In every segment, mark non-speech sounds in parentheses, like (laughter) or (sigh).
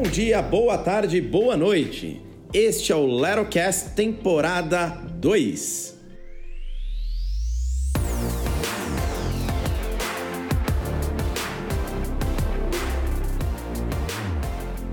Bom dia, boa tarde, boa noite. Este é o Lerocast temporada 2.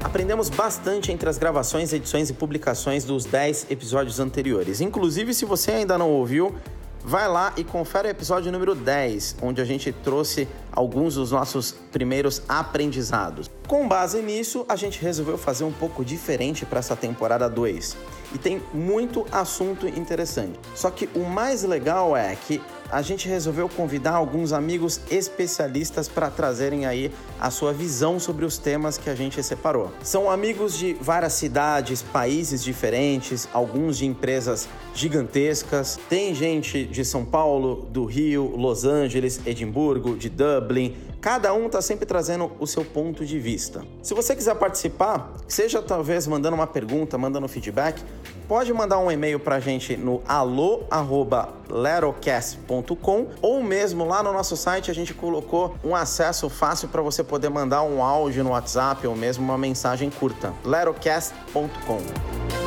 Aprendemos bastante entre as gravações, edições e publicações dos 10 episódios anteriores. Inclusive, se você ainda não ouviu, vai lá e confere o episódio número 10, onde a gente trouxe alguns dos nossos primeiros aprendizados. Com base nisso, a gente resolveu fazer um pouco diferente para essa temporada 2. E tem muito assunto interessante. Só que o mais legal é que a gente resolveu convidar alguns amigos especialistas para trazerem aí a sua visão sobre os temas que a gente separou. São amigos de várias cidades, países diferentes, alguns de empresas gigantescas. Tem gente de São Paulo, do Rio, Los Angeles, Edimburgo, de Dublin, Cada um está sempre trazendo o seu ponto de vista. Se você quiser participar, seja talvez mandando uma pergunta, mandando feedback, pode mandar um e-mail para a gente no alô@lerocast.com ou mesmo lá no nosso site a gente colocou um acesso fácil para você poder mandar um áudio no WhatsApp ou mesmo uma mensagem curta. lerocast.com.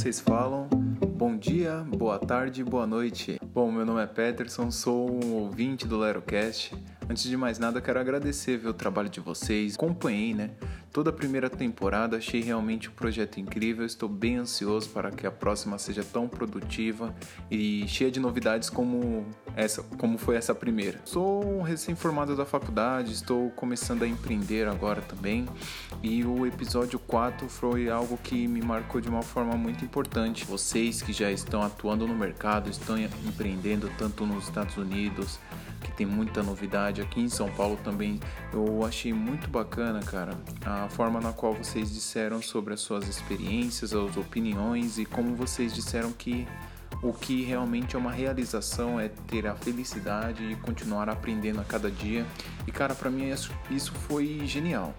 vocês falam, bom dia, boa tarde, boa noite. Bom, meu nome é Peterson, sou um ouvinte do Lerocast. Antes de mais nada, quero agradecer o trabalho de vocês. Acompanhei, né? Toda a primeira temporada, achei realmente um projeto incrível. Estou bem ansioso para que a próxima seja tão produtiva e cheia de novidades como essa, como foi essa primeira. Sou recém-formado da faculdade, estou começando a empreender agora também. E o episódio 4 foi algo que me marcou de uma forma muito importante. Vocês que já estão atuando no mercado, estão empreendendo tanto nos Estados Unidos, que tem muita novidade. Aqui em São Paulo também eu achei muito bacana, cara, a forma na qual vocês disseram sobre as suas experiências, as opiniões e como vocês disseram que o que realmente é uma realização é ter a felicidade e continuar aprendendo a cada dia. E cara, para mim isso, foi genial.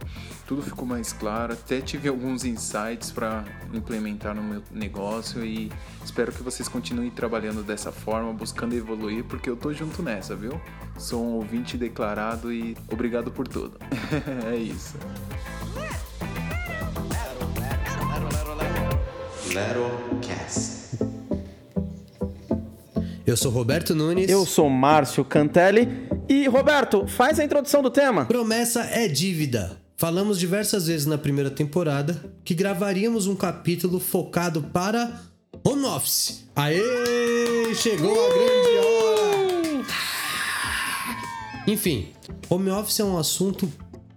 Tudo ficou mais claro, até tive alguns insights para implementar no meu negócio e espero que vocês continuem trabalhando dessa forma, buscando evoluir, porque eu tô junto nessa, viu? Sou um ouvinte declarado e obrigado por tudo. (laughs) é isso. Cast. Eu sou Roberto Nunes. Eu sou Márcio Cantelli. E, Roberto, faz a introdução do tema. Promessa é dívida. Falamos diversas vezes na primeira temporada que gravaríamos um capítulo focado para home office. Aê! Chegou a grande hora! Enfim, home office é um assunto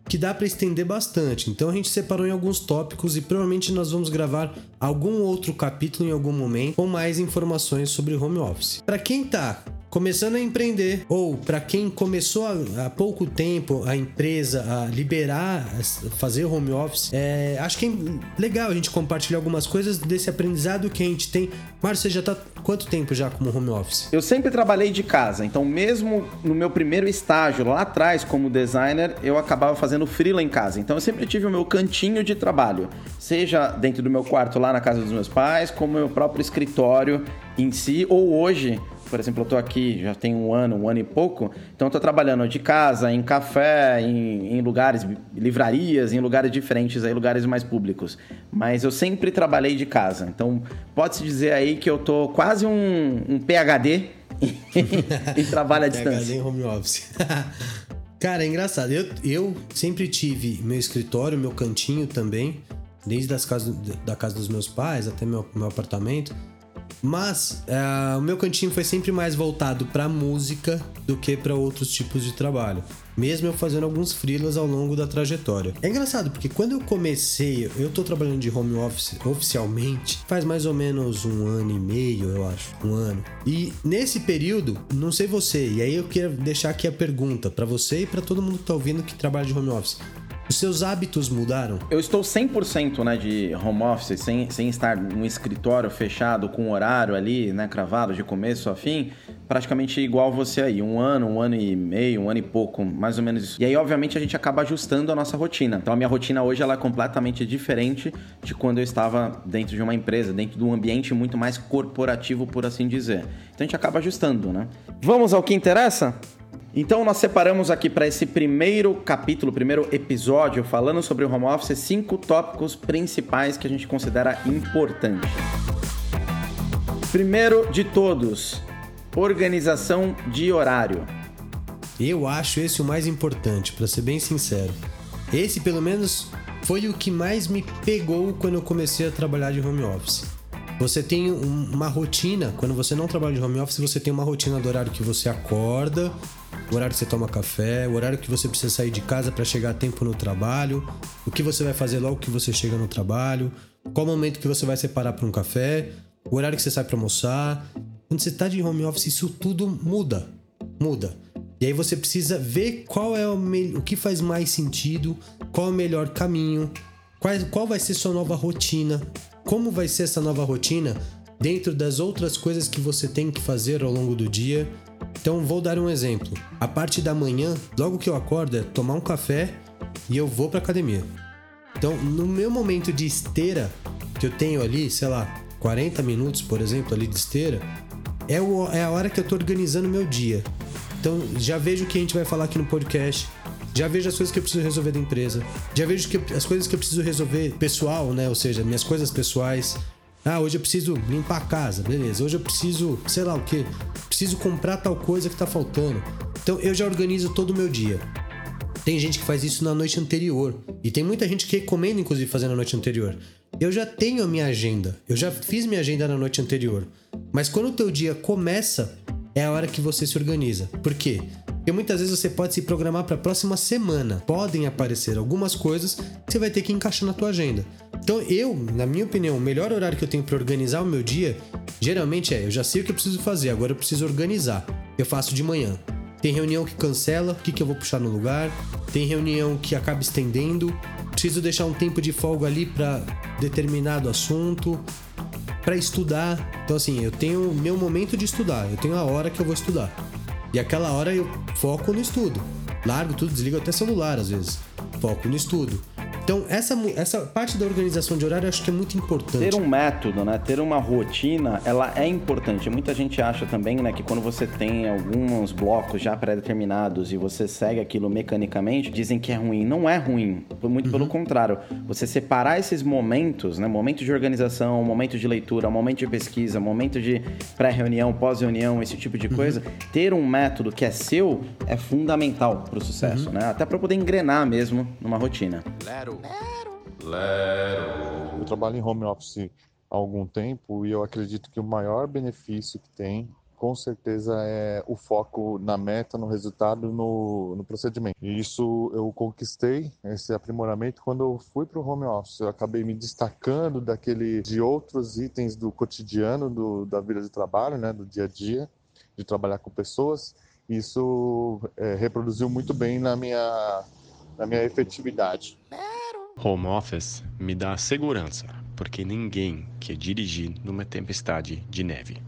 que dá para estender bastante. Então a gente separou em alguns tópicos e provavelmente nós vamos gravar algum outro capítulo em algum momento com mais informações sobre home office. Para quem tá começando a empreender ou para quem começou há pouco tempo a empresa a liberar, fazer home office, é, acho que é legal a gente compartilhar algumas coisas desse aprendizado que a gente tem. Márcio, você já tá quanto tempo já como home office? Eu sempre trabalhei de casa, então mesmo no meu primeiro estágio lá atrás como designer, eu acabava fazendo freela em casa. Então eu sempre tive o meu cantinho de trabalho, seja dentro do meu quarto lá na casa dos meus pais, como meu próprio escritório em si, ou hoje por exemplo, eu estou aqui já tem um ano, um ano e pouco, então estou trabalhando de casa, em café, em, em, lugares, livrarias, em lugares diferentes, aí, lugares mais públicos. Mas eu sempre trabalhei de casa, então pode-se dizer aí que eu tô quase um, um PHD (laughs) e trabalho à (laughs) distância. PHD em home office. (laughs) Cara, é engraçado. Eu, eu sempre tive meu escritório, meu cantinho também, desde as casas, da casa dos meus pais até meu, meu apartamento. Mas uh, o meu cantinho foi sempre mais voltado para música do que para outros tipos de trabalho. Mesmo eu fazendo alguns freelas ao longo da trajetória. É engraçado porque quando eu comecei, eu tô trabalhando de home office oficialmente faz mais ou menos um ano e meio, eu acho, um ano. E nesse período, não sei você, e aí eu quero deixar aqui a pergunta para você e para todo mundo que tá ouvindo que trabalha de home office. Os seus hábitos mudaram? Eu estou 100% né, de home office, sem, sem estar num escritório fechado com horário ali, né, cravado de começo a fim. praticamente igual você aí, um ano, um ano e meio, um ano e pouco, mais ou menos isso. E aí, obviamente, a gente acaba ajustando a nossa rotina. Então, a minha rotina hoje ela é completamente diferente de quando eu estava dentro de uma empresa, dentro de um ambiente muito mais corporativo, por assim dizer. Então, a gente acaba ajustando, né? Vamos ao que interessa? Então nós separamos aqui para esse primeiro capítulo, primeiro episódio, falando sobre o home office, cinco tópicos principais que a gente considera importante. Primeiro de todos, organização de horário. Eu acho esse o mais importante, para ser bem sincero. Esse, pelo menos, foi o que mais me pegou quando eu comecei a trabalhar de home office. Você tem uma rotina, quando você não trabalha de home office, você tem uma rotina do horário que você acorda, o horário que você toma café, o horário que você precisa sair de casa para chegar a tempo no trabalho, o que você vai fazer logo que você chega no trabalho, qual momento que você vai separar para um café, o horário que você sai para almoçar. Quando você está de home office, isso tudo muda. Muda. E aí você precisa ver qual é o, o que faz mais sentido, qual é o melhor caminho, qual, qual vai ser sua nova rotina, como vai ser essa nova rotina dentro das outras coisas que você tem que fazer ao longo do dia então vou dar um exemplo. A parte da manhã, logo que eu acordo, é tomar um café e eu vou para academia. Então, no meu momento de esteira, que eu tenho ali, sei lá, 40 minutos, por exemplo, ali de esteira, é, é a hora que eu tô organizando meu dia. Então, já vejo o que a gente vai falar aqui no podcast, já vejo as coisas que eu preciso resolver da empresa, já vejo que, as coisas que eu preciso resolver pessoal, né? Ou seja, minhas coisas pessoais, ah, hoje eu preciso limpar a casa, beleza. Hoje eu preciso, sei lá o que, preciso comprar tal coisa que tá faltando. Então eu já organizo todo o meu dia. Tem gente que faz isso na noite anterior. E tem muita gente que recomenda, inclusive, fazer na noite anterior. Eu já tenho a minha agenda. Eu já fiz minha agenda na noite anterior. Mas quando o teu dia começa, é a hora que você se organiza. Por quê? Porque muitas vezes você pode se programar para a próxima semana. Podem aparecer algumas coisas que você vai ter que encaixar na tua agenda. Então eu, na minha opinião, o melhor horário que eu tenho para organizar o meu dia, geralmente é, eu já sei o que eu preciso fazer, agora eu preciso organizar. Eu faço de manhã. Tem reunião que cancela, o que, que eu vou puxar no lugar. Tem reunião que acaba estendendo. Preciso deixar um tempo de folga ali para determinado assunto, para estudar. Então assim, eu tenho meu momento de estudar, eu tenho a hora que eu vou estudar. E aquela hora eu foco no estudo. Largo tudo, desligo até celular às vezes. Foco no estudo. Então, essa, essa parte da organização de horário eu acho que é muito importante. Ter um método, né? Ter uma rotina, ela é importante. Muita gente acha também, né, que quando você tem alguns blocos já pré-determinados e você segue aquilo mecanicamente, dizem que é ruim. Não é ruim. Muito uhum. pelo contrário. Você separar esses momentos, né? Momento de organização, momento de leitura, momento de pesquisa, momento de pré-reunião, pós-reunião, esse tipo de uhum. coisa. Ter um método que é seu é fundamental para o sucesso, uhum. né? Até para poder engrenar mesmo numa rotina. Lero Lero. Lero. Eu trabalho em home office há algum tempo e eu acredito que o maior benefício que tem com certeza é o foco na meta, no resultado, no, no procedimento. E isso eu conquistei, esse aprimoramento, quando eu fui para o home office. Eu acabei me destacando daquele, de outros itens do cotidiano, do, da vida de trabalho, né, do dia a dia, de trabalhar com pessoas. Isso é, reproduziu muito bem na minha, na minha efetividade. Home office me dá segurança, porque ninguém quer dirigir numa tempestade de neve.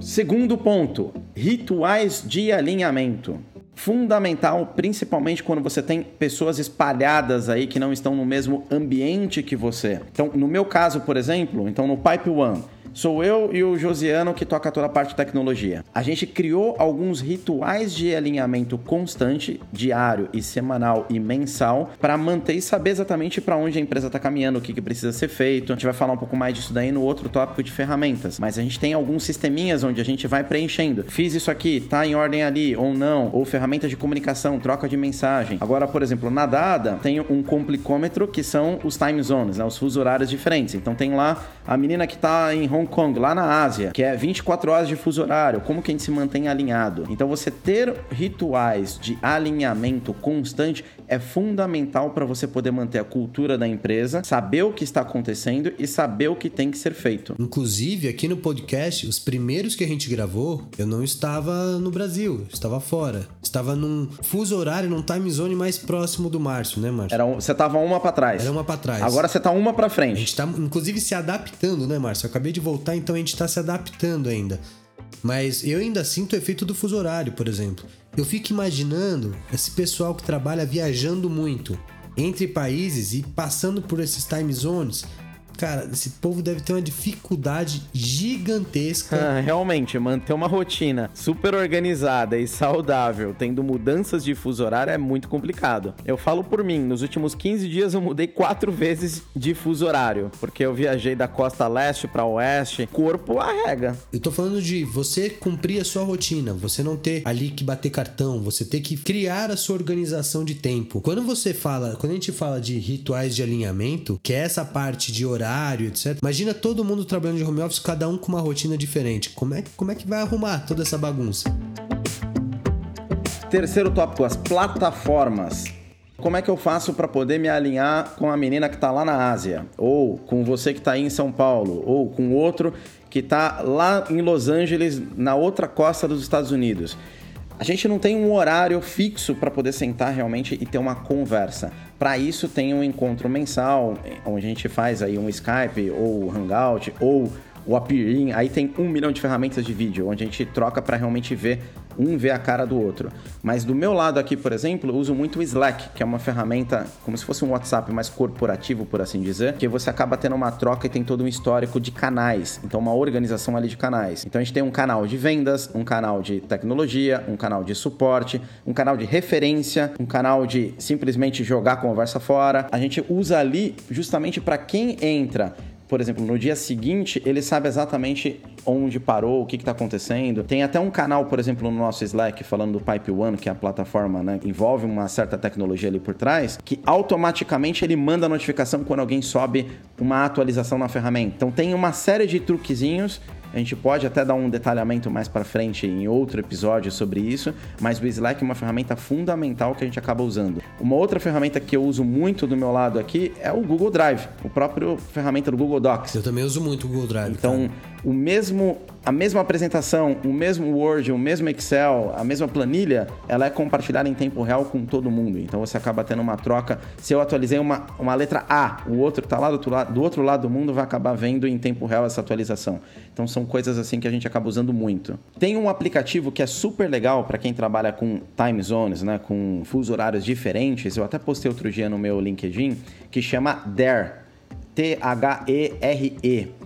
Segundo ponto: rituais de alinhamento. Fundamental, principalmente quando você tem pessoas espalhadas aí que não estão no mesmo ambiente que você. Então, no meu caso, por exemplo, então no Pipe One, Sou eu e o Josiano que toca toda a parte de tecnologia. A gente criou alguns rituais de alinhamento constante, diário e semanal e mensal, para manter e saber exatamente para onde a empresa está caminhando, o que, que precisa ser feito. A gente vai falar um pouco mais disso daí no outro tópico de ferramentas. Mas a gente tem alguns sisteminhas onde a gente vai preenchendo. Fiz isso aqui, tá em ordem ali ou não, ou ferramentas de comunicação, troca de mensagem. Agora, por exemplo, na Dada tem um complicômetro que são os time zones, né, os fuso horários diferentes. Então tem lá a menina que está em Hong Hong Kong, lá na Ásia, que é 24 horas de fuso horário, como que a gente se mantém alinhado? Então você ter rituais de alinhamento constante é fundamental para você poder manter a cultura da empresa, saber o que está acontecendo e saber o que tem que ser feito. Inclusive, aqui no podcast, os primeiros que a gente gravou, eu não estava no Brasil, estava fora. Estava num fuso horário, num time zone mais próximo do Márcio, né, Márcio? Era um, você estava uma para trás. Era uma para trás. Agora você está uma para frente. A gente está, inclusive, se adaptando, né, Márcio? Eu acabei de voltar voltar, então a gente tá se adaptando ainda. Mas eu ainda sinto o efeito do fuso horário, por exemplo. Eu fico imaginando esse pessoal que trabalha viajando muito entre países e passando por esses time zones Cara, esse povo deve ter uma dificuldade gigantesca. Ah, realmente, manter uma rotina super organizada e saudável, tendo mudanças de fuso horário, é muito complicado. Eu falo por mim, nos últimos 15 dias eu mudei quatro vezes de fuso horário, porque eu viajei da costa leste para oeste, corpo arrega. Eu tô falando de você cumprir a sua rotina, você não ter ali que bater cartão, você ter que criar a sua organização de tempo. Quando você fala, quando a gente fala de rituais de alinhamento, que é essa parte de horário horário, etc. Imagina todo mundo trabalhando de home office, cada um com uma rotina diferente. Como é, como é que vai arrumar toda essa bagunça? Terceiro tópico, as plataformas. Como é que eu faço para poder me alinhar com a menina que está lá na Ásia? Ou com você que está aí em São Paulo? Ou com outro que está lá em Los Angeles, na outra costa dos Estados Unidos? A gente não tem um horário fixo para poder sentar realmente e ter uma conversa. Para isso tem um encontro mensal, onde a gente faz aí um Skype ou Hangout ou o Appearin, aí tem um milhão de ferramentas de vídeo, onde a gente troca para realmente ver um ver a cara do outro. Mas do meu lado aqui, por exemplo, eu uso muito o Slack, que é uma ferramenta como se fosse um WhatsApp mais corporativo, por assim dizer, que você acaba tendo uma troca e tem todo um histórico de canais, então uma organização ali de canais. Então a gente tem um canal de vendas, um canal de tecnologia, um canal de suporte, um canal de referência, um canal de simplesmente jogar conversa fora. A gente usa ali justamente para quem entra por exemplo, no dia seguinte, ele sabe exatamente onde parou, o que está acontecendo. Tem até um canal, por exemplo, no nosso Slack falando do Pipe One, que é a plataforma, né? Envolve uma certa tecnologia ali por trás, que automaticamente ele manda a notificação quando alguém sobe uma atualização na ferramenta. Então tem uma série de truquezinhos a gente pode até dar um detalhamento mais para frente em outro episódio sobre isso, mas o Slack é uma ferramenta fundamental que a gente acaba usando. Uma outra ferramenta que eu uso muito do meu lado aqui é o Google Drive, o próprio ferramenta do Google Docs. Eu também uso muito o Google Drive. Então, cara. O mesmo a mesma apresentação, o mesmo Word, o mesmo Excel, a mesma planilha, ela é compartilhada em tempo real com todo mundo. Então você acaba tendo uma troca. Se eu atualizei uma, uma letra A, o outro está lá do outro, lado, do outro lado do mundo vai acabar vendo em tempo real essa atualização. Então são coisas assim que a gente acaba usando muito. Tem um aplicativo que é super legal para quem trabalha com time zones, né, com fuso horários diferentes. Eu até postei outro dia no meu LinkedIn que chama Dare. T-H-E-R-E. E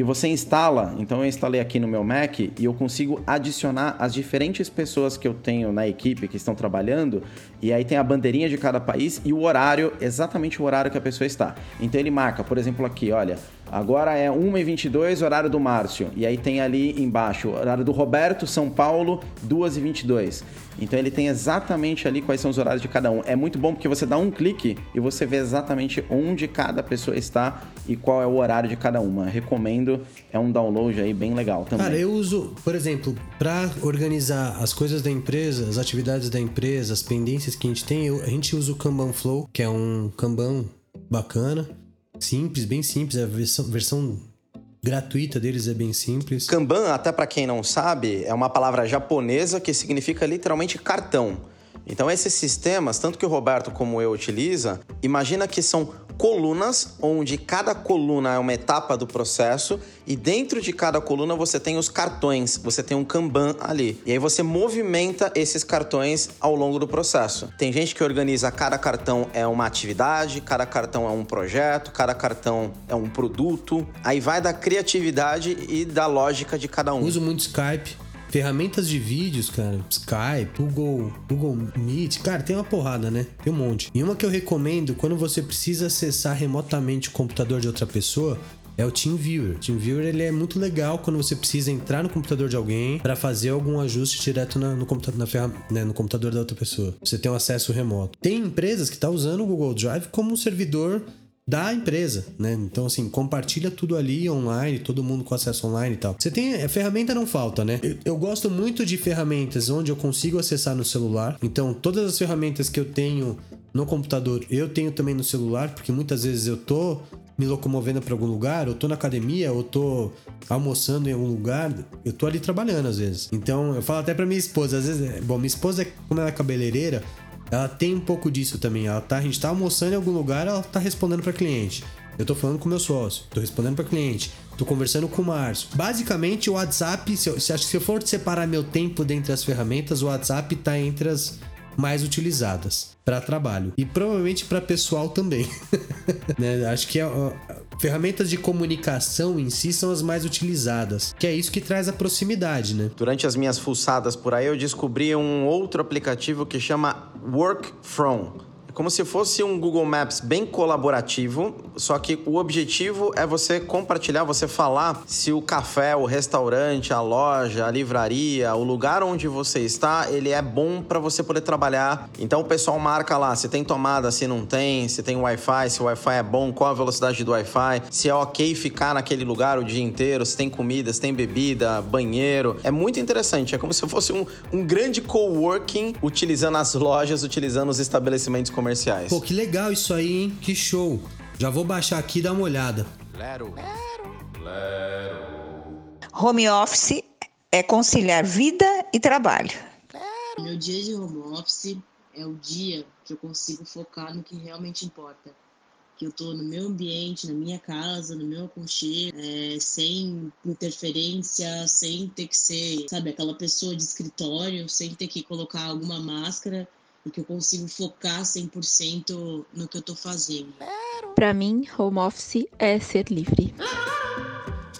você instala, então eu instalei aqui no meu Mac e eu consigo adicionar as diferentes pessoas que eu tenho na equipe que estão trabalhando, e aí tem a bandeirinha de cada país e o horário, exatamente o horário que a pessoa está. Então ele marca, por exemplo, aqui, olha, Agora é 1h22, horário do Márcio. E aí tem ali embaixo, horário do Roberto, São Paulo, 2h22. Então ele tem exatamente ali quais são os horários de cada um. É muito bom porque você dá um clique e você vê exatamente onde cada pessoa está e qual é o horário de cada uma. Recomendo, é um download aí bem legal também. Cara, eu uso, por exemplo, para organizar as coisas da empresa, as atividades da empresa, as pendências que a gente tem, eu, a gente usa o Kanban Flow, que é um Kanban bacana simples, bem simples. A versão, versão gratuita deles é bem simples. Kanban, até para quem não sabe, é uma palavra japonesa que significa literalmente cartão. Então esses sistemas, tanto que o Roberto como eu utiliza, imagina que são colunas, onde cada coluna é uma etapa do processo e dentro de cada coluna você tem os cartões, você tem um Kanban ali. E aí você movimenta esses cartões ao longo do processo. Tem gente que organiza cada cartão é uma atividade, cada cartão é um projeto, cada cartão é um produto. Aí vai da criatividade e da lógica de cada um. Uso muito Skype Ferramentas de vídeos, cara, Skype, Google, Google Meet, cara, tem uma porrada, né? Tem um monte. E uma que eu recomendo quando você precisa acessar remotamente o computador de outra pessoa é o TeamViewer. TeamViewer ele é muito legal quando você precisa entrar no computador de alguém para fazer algum ajuste direto na, no, computador, na ferram, né, no computador da outra pessoa. Você tem um acesso remoto. Tem empresas que estão tá usando o Google Drive como um servidor da empresa, né? Então, assim, compartilha tudo ali online, todo mundo com acesso online e tal. Você tem. A ferramenta não falta, né? Eu, eu, gosto muito de ferramentas onde eu consigo acessar no celular. Então, todas as ferramentas que eu tenho no computador, eu tenho também no celular, porque muitas vezes eu tô me locomovendo para algum lugar, ou tô na academia, ou tô almoçando em algum lugar, eu tô ali trabalhando às vezes. Então, eu falo até para minha esposa, às vezes, bom, minha esposa, como ela é cabeleireira, ela tem um pouco disso também. Ela tá, a gente tá almoçando em algum lugar, ela tá respondendo para cliente. Eu tô falando com meu sócio, tô respondendo para cliente, tô conversando com o Márcio. Basicamente, o WhatsApp, se eu, se, se eu for separar meu tempo dentre as ferramentas, o WhatsApp tá entre as mais utilizadas para trabalho e provavelmente para pessoal também. (laughs) né? Acho que ó, ferramentas de comunicação em si são as mais utilizadas, que é isso que traz a proximidade, né? Durante as minhas fuçadas por aí, eu descobri um outro aplicativo que chama Work From como se fosse um Google Maps bem colaborativo, só que o objetivo é você compartilhar, você falar se o café, o restaurante, a loja, a livraria, o lugar onde você está, ele é bom para você poder trabalhar. Então o pessoal marca lá se tem tomada, se não tem, se tem Wi-Fi, se o Wi-Fi é bom, qual a velocidade do Wi-Fi, se é ok ficar naquele lugar o dia inteiro, se tem comida, se tem bebida, banheiro. É muito interessante, é como se fosse um, um grande coworking utilizando as lojas, utilizando os estabelecimentos comerciais comerciais. Pô, que legal isso aí, hein? Que show. Já vou baixar aqui e dar uma olhada. Lero. Lero. Home office é conciliar vida e trabalho. Meu dia de home office é o dia que eu consigo focar no que realmente importa. Que eu tô no meu ambiente, na minha casa, no meu aconchego, é, sem interferência, sem ter que ser, sabe, aquela pessoa de escritório, sem ter que colocar alguma máscara e que eu consigo focar 100% no que eu tô fazendo. Para mim, home office é ser livre.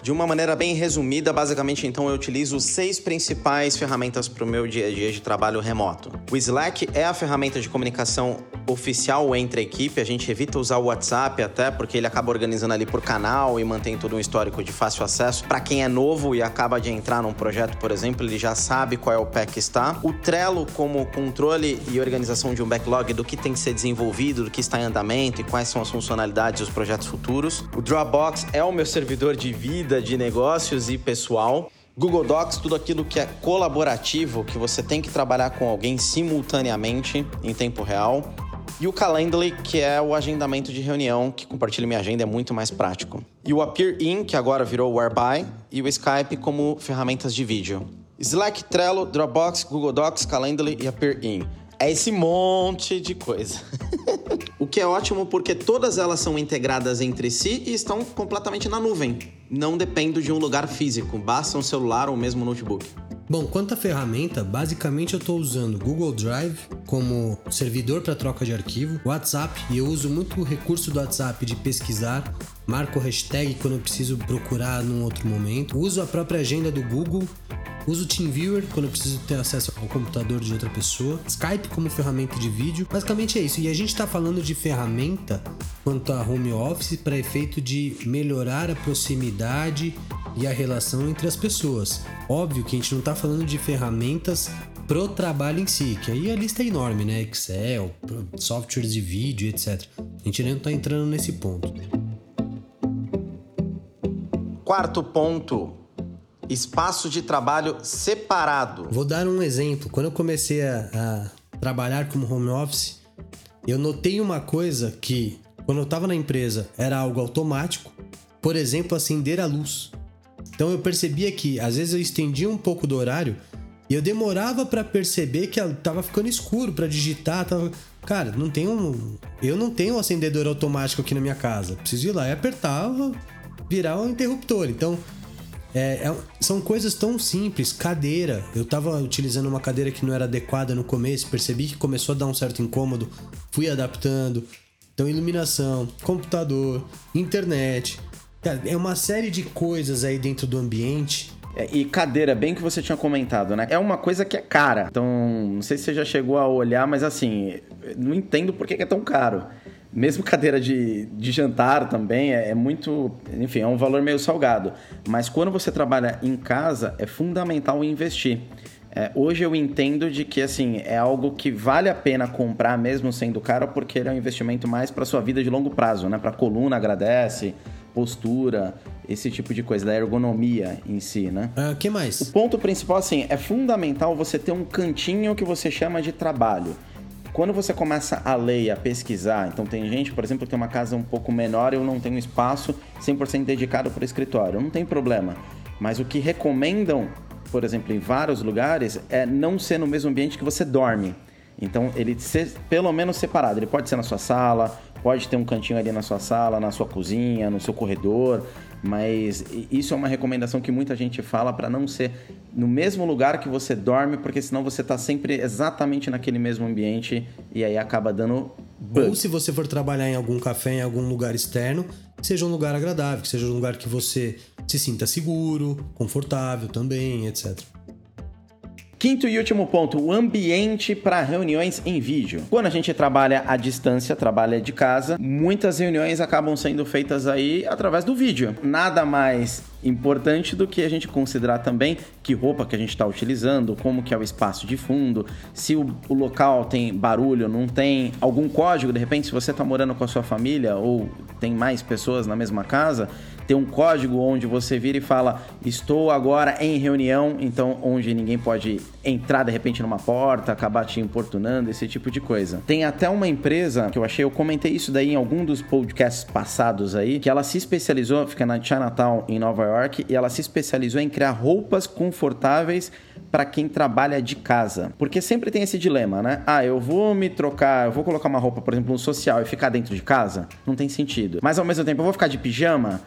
De uma maneira bem resumida, basicamente, então, eu utilizo seis principais ferramentas para o meu dia a dia de trabalho remoto. O Slack é a ferramenta de comunicação oficial entre a equipe. A gente evita usar o WhatsApp até porque ele acaba organizando ali por canal e mantém todo um histórico de fácil acesso. Para quem é novo e acaba de entrar num projeto, por exemplo, ele já sabe qual é o pé que está. O Trello como controle e organização de um backlog do que tem que ser desenvolvido, do que está em andamento e quais são as funcionalidades dos projetos futuros. O Dropbox é o meu servidor de vida vida de negócios e pessoal. Google Docs, tudo aquilo que é colaborativo, que você tem que trabalhar com alguém simultaneamente em tempo real. E o Calendly, que é o agendamento de reunião, que compartilha minha agenda, é muito mais prático. E o Appear In, que agora virou o Whereby, e o Skype como ferramentas de vídeo. Slack, Trello, Dropbox, Google Docs, Calendly e Appear In. É esse monte de coisa. (laughs) o que é ótimo porque todas elas são integradas entre si e estão completamente na nuvem. Não dependo de um lugar físico, basta um celular ou mesmo notebook. Bom, quanto à ferramenta, basicamente eu estou usando Google Drive como servidor para troca de arquivo, WhatsApp, e eu uso muito o recurso do WhatsApp de pesquisar, marco hashtag quando eu preciso procurar num outro momento, uso a própria agenda do Google Uso o TeamViewer quando eu preciso ter acesso ao computador de outra pessoa. Skype como ferramenta de vídeo. Basicamente é isso. E a gente está falando de ferramenta quanto a home office para efeito de melhorar a proximidade e a relação entre as pessoas. Óbvio que a gente não está falando de ferramentas pro trabalho em si, que aí a lista é enorme, né? Excel, softwares de vídeo, etc. A gente nem está entrando nesse ponto. Quarto ponto espaço de trabalho separado. Vou dar um exemplo. Quando eu comecei a, a trabalhar como home office, eu notei uma coisa que, quando eu estava na empresa, era algo automático. Por exemplo, acender a luz. Então eu percebia que às vezes eu estendia um pouco do horário e eu demorava para perceber que tava ficando escuro para digitar, tava... Cara, não tem um eu não tenho um acendedor automático aqui na minha casa. Preciso ir lá e apertar, virar um interruptor. Então, é, é, são coisas tão simples. Cadeira. Eu tava utilizando uma cadeira que não era adequada no começo, percebi que começou a dar um certo incômodo, fui adaptando. Então, iluminação, computador, internet. É uma série de coisas aí dentro do ambiente. É, e cadeira, bem que você tinha comentado, né? É uma coisa que é cara. Então, não sei se você já chegou a olhar, mas assim, não entendo por que é tão caro. Mesmo (laughs) cadeira de, de jantar também é, é, muito. Enfim, é um valor meio salgado. Mas quando você trabalha em casa, é fundamental investir. É, hoje eu entendo de que assim é algo que vale a pena comprar mesmo sendo caro porque ele é um investimento mais para sua vida de longo prazo, né? Para coluna agradece, postura, esse tipo de coisa da ergonomia em si, né? O uh, que mais? O ponto principal assim é fundamental você ter um cantinho que você chama de trabalho. Quando você começa a ler, a pesquisar, então tem gente, por exemplo, que tem uma casa um pouco menor, eu não tenho espaço 100% dedicado para o escritório, não tem problema. Mas o que recomendam, por exemplo, em vários lugares, é não ser no mesmo ambiente que você dorme. Então, ele ser pelo menos separado. Ele pode ser na sua sala, pode ter um cantinho ali na sua sala, na sua cozinha, no seu corredor, mas isso é uma recomendação que muita gente fala para não ser no mesmo lugar que você dorme, porque senão você está sempre exatamente naquele mesmo ambiente e aí acaba dando bug. Ou se você for trabalhar em algum café, em algum lugar externo, seja um lugar agradável, que seja um lugar que você se sinta seguro, confortável também, etc. Quinto e último ponto, o ambiente para reuniões em vídeo. Quando a gente trabalha à distância, trabalha de casa, muitas reuniões acabam sendo feitas aí através do vídeo. Nada mais importante do que a gente considerar também que roupa que a gente está utilizando, como que é o espaço de fundo, se o, o, local tem barulho, não tem algum código, de repente se você está morando com a sua família ou tem mais pessoas na mesma casa, tem um código onde você vira e fala: Estou agora em reunião, então onde ninguém pode entrar de repente numa porta, acabar te importunando, esse tipo de coisa. Tem até uma empresa que eu achei, eu comentei isso daí em algum dos podcasts passados aí, que ela se especializou, fica na Chinatown em Nova York, e ela se especializou em criar roupas confortáveis para quem trabalha de casa. Porque sempre tem esse dilema, né? Ah, eu vou me trocar, eu vou colocar uma roupa, por exemplo, um social e ficar dentro de casa? Não tem sentido. Mas ao mesmo tempo, eu vou ficar de pijama?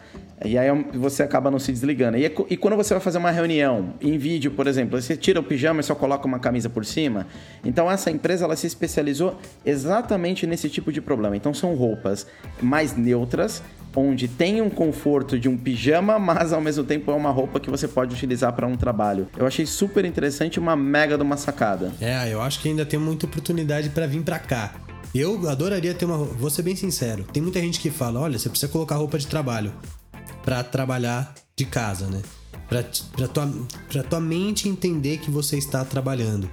E aí você acaba não se desligando. E, e, quando você vai fazer uma reunião em vídeo, por exemplo, você tira o pijama e só coloca uma camisa por cima. Então essa empresa ela se especializou exatamente nesse tipo de problema. Então são roupas mais neutras, onde tem um conforto de um pijama, (laughs) mas ao mesmo tempo é uma roupa que você pode utilizar para um trabalho. Eu achei super interessante, uma mega de uma sacada. É, eu acho que ainda tem muita oportunidade para vir para cá. Eu adoraria ter uma. Vou ser bem sincero. Tem muita gente que fala: olha, você precisa colocar roupa de trabalho para trabalhar de casa, né? Pra, tua, tua mente entender que você está trabalhando.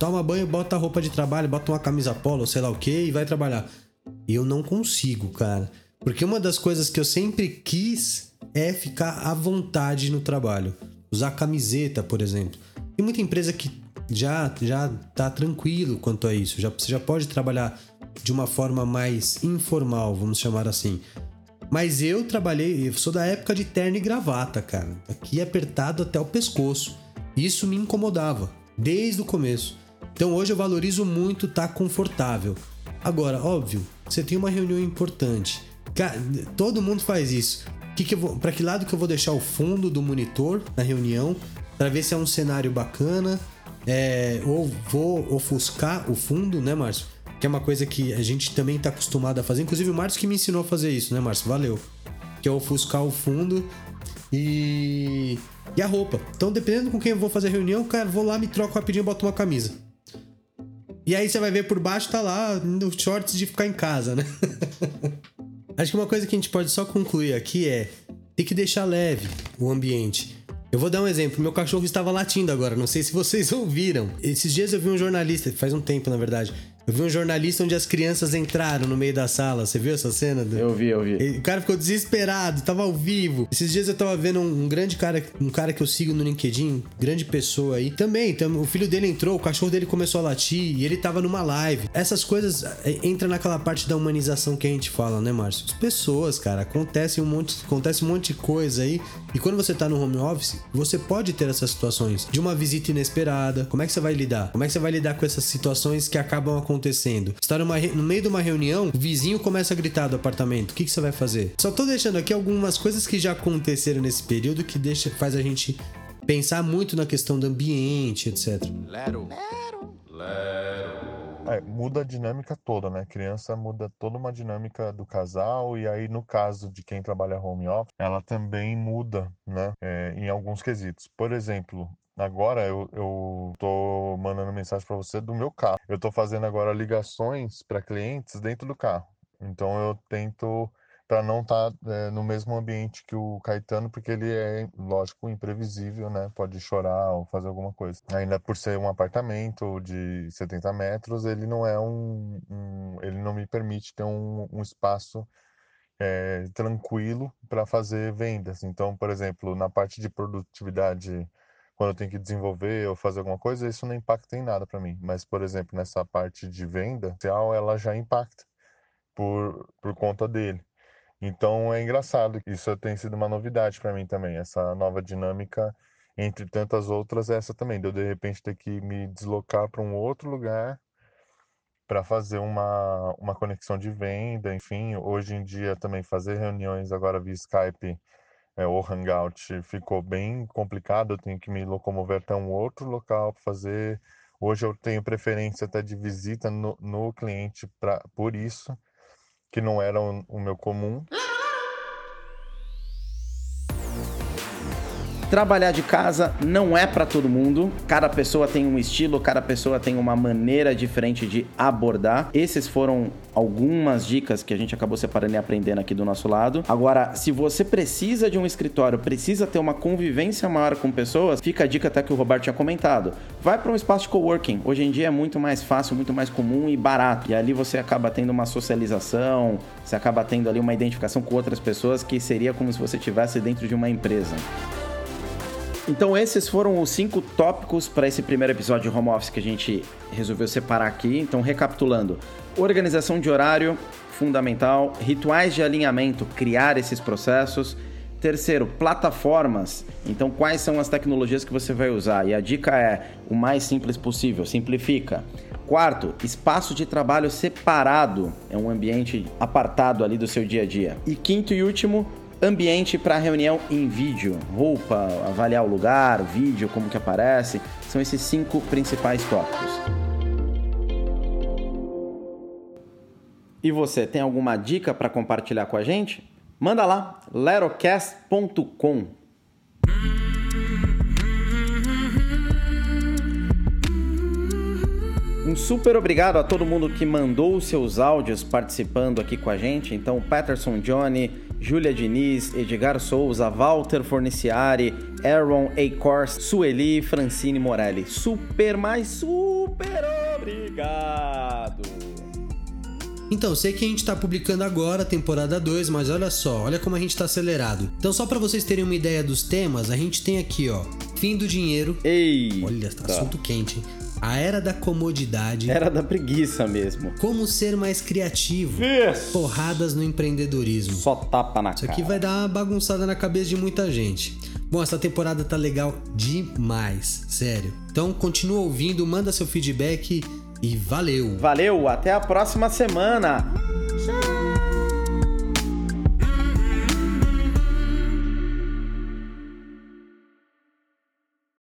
Toma banho, bota a roupa de trabalho, bota uma camisa polo, sei lá o que, e vai trabalhar. Eu não consigo, cara. Porque uma das coisas que eu sempre quis é ficar à vontade no trabalho. Usar camiseta, por exemplo. Tem muita empresa que já já tá tranquilo quanto a isso. Já, você já pode trabalhar de uma forma mais informal, vamos chamar assim. Mas eu trabalhei, eu sou da época de terno e gravata, cara. Aqui apertado até o pescoço. Isso me incomodava desde o começo. Então hoje eu valorizo muito estar tá confortável. Agora, óbvio, você tem uma reunião importante. Cara, todo mundo faz isso. Que que para que lado que eu vou deixar o fundo do monitor na reunião? Para ver se é um cenário bacana. É, ou vou ofuscar o fundo, né, Márcio? Que é uma coisa que a gente também está acostumado a fazer. Inclusive o Márcio que me ensinou a fazer isso, né, Márcio? Valeu. Que é ofuscar o fundo e. E a roupa. Então, dependendo com quem eu vou fazer reunião, cara, vou lá, me troco rapidinho boto uma camisa. E aí você vai ver por baixo, tá lá nos shorts de ficar em casa, né? (laughs) Acho que uma coisa que a gente pode só concluir aqui é tem que deixar leve o ambiente. Eu vou dar um exemplo. Meu cachorro estava latindo agora, não sei se vocês (laughs) ouviram. Esses dias eu vi um jornalista, faz um tempo na verdade, eu vi um jornalista onde as crianças entraram no meio da sala. Você viu essa cena? Eu vi, eu vi. O cara ficou desesperado, tava ao vivo. Esses dias eu tava vendo um, um grande cara, um cara que eu sigo no LinkedIn, grande pessoa aí. Também, então, o filho dele entrou, o cachorro dele começou a latir e ele tava numa live. Essas coisas é, entra naquela parte da humanização que a gente fala, né, Márcio? As pessoas, cara, acontece um monte, acontece um monte de coisa aí. E quando você tá no home office, você pode ter essas situações de uma visita inesperada. Como é que você vai lidar? Como é que você vai lidar com essas situações que acabam acontecendo acontecendo. Está numa, no meio de uma reunião, o vizinho começa a gritar do apartamento. O que, que você vai fazer? Só tô deixando aqui algumas coisas que já aconteceram nesse período que deixa, faz a gente pensar muito na questão do ambiente, etc. Lero. Lero. Lero. É, muda a dinâmica toda, né? Criança muda toda uma dinâmica do casal, e aí, no caso de quem trabalha home office, ela também muda, né? É, em alguns quesitos. Por exemplo, Agora eu, eu tô mandando mensagem para você do meu carro. Eu tô fazendo agora ligações para clientes dentro do carro. Então eu tento para não estar tá, é, no mesmo ambiente que o Caetano, porque ele é, lógico, imprevisível, né? Pode chorar ou fazer alguma coisa. Ainda por ser um apartamento de 70 metros, ele não é um, um ele não me permite ter um, um espaço é, tranquilo para fazer vendas. Então, por exemplo, na parte de produtividade quando eu tenho que desenvolver ou fazer alguma coisa, isso não impacta em nada para mim. Mas, por exemplo, nessa parte de venda, ela já impacta por, por conta dele. Então é engraçado, isso tem sido uma novidade para mim também, essa nova dinâmica entre tantas outras, essa também, de eu de repente ter que me deslocar para um outro lugar para fazer uma, uma conexão de venda, enfim, hoje em dia também fazer reuniões agora via Skype é, ou Hangout ficou bem complicado, eu tenho que me locomover até um outro local para fazer. Hoje eu tenho preferência até de visita no, no cliente pra, por isso, que não era o, o meu comum. Trabalhar de casa não é para todo mundo. Cada pessoa tem um estilo, cada pessoa tem uma maneira diferente de abordar. Esses foram algumas dicas que a gente acabou separando e aprendendo aqui do nosso lado. Agora, se você precisa de um escritório, precisa ter uma convivência maior com pessoas, fica a dica até que o Roberto tinha comentado. Vai para um espaço de coworking. Hoje em dia é muito mais fácil, muito mais comum e barato. E ali você acaba tendo uma socialização, você acaba tendo ali uma identificação com outras pessoas que seria como se você estivesse dentro de uma empresa. Então esses foram os cinco tópicos para esse primeiro episódio de home office que a gente resolveu separar aqui. Então recapitulando, organização de horário fundamental, rituais de alinhamento, criar esses processos. Terceiro, plataformas. Então, quais são as tecnologias que você vai usar? E a dica é o mais simples possível, simplifica. Quarto, espaço de trabalho separado, é um ambiente apartado ali do seu dia a dia. E quinto e último, ambiente para reunião em vídeo, roupa, avaliar o lugar, vídeo, como que aparece, são esses cinco principais tópicos. E você tem alguma dica para compartilhar com a gente? Manda lá, lerocast.com. Um super obrigado a todo mundo que mandou os seus áudios participando aqui com a gente. Então, Patterson Johnny, Júlia Diniz, Edgar Souza, Walter Forniciari, Aaron Acors, Sueli, Francine Morelli. Super, mais super obrigado! Então, sei que a gente tá publicando agora a temporada 2, mas olha só, olha como a gente tá acelerado. Então, só para vocês terem uma ideia dos temas, a gente tem aqui, ó, fim do dinheiro. Ei! Olha, tá assunto quente, hein? A era da comodidade. Era da preguiça mesmo. Como ser mais criativo. Isso. Porradas no empreendedorismo. Só tapa na Isso cara. aqui vai dar uma bagunçada na cabeça de muita gente. Bom, essa temporada tá legal demais, sério. Então continua ouvindo, manda seu feedback e valeu. Valeu, até a próxima semana. Tchau.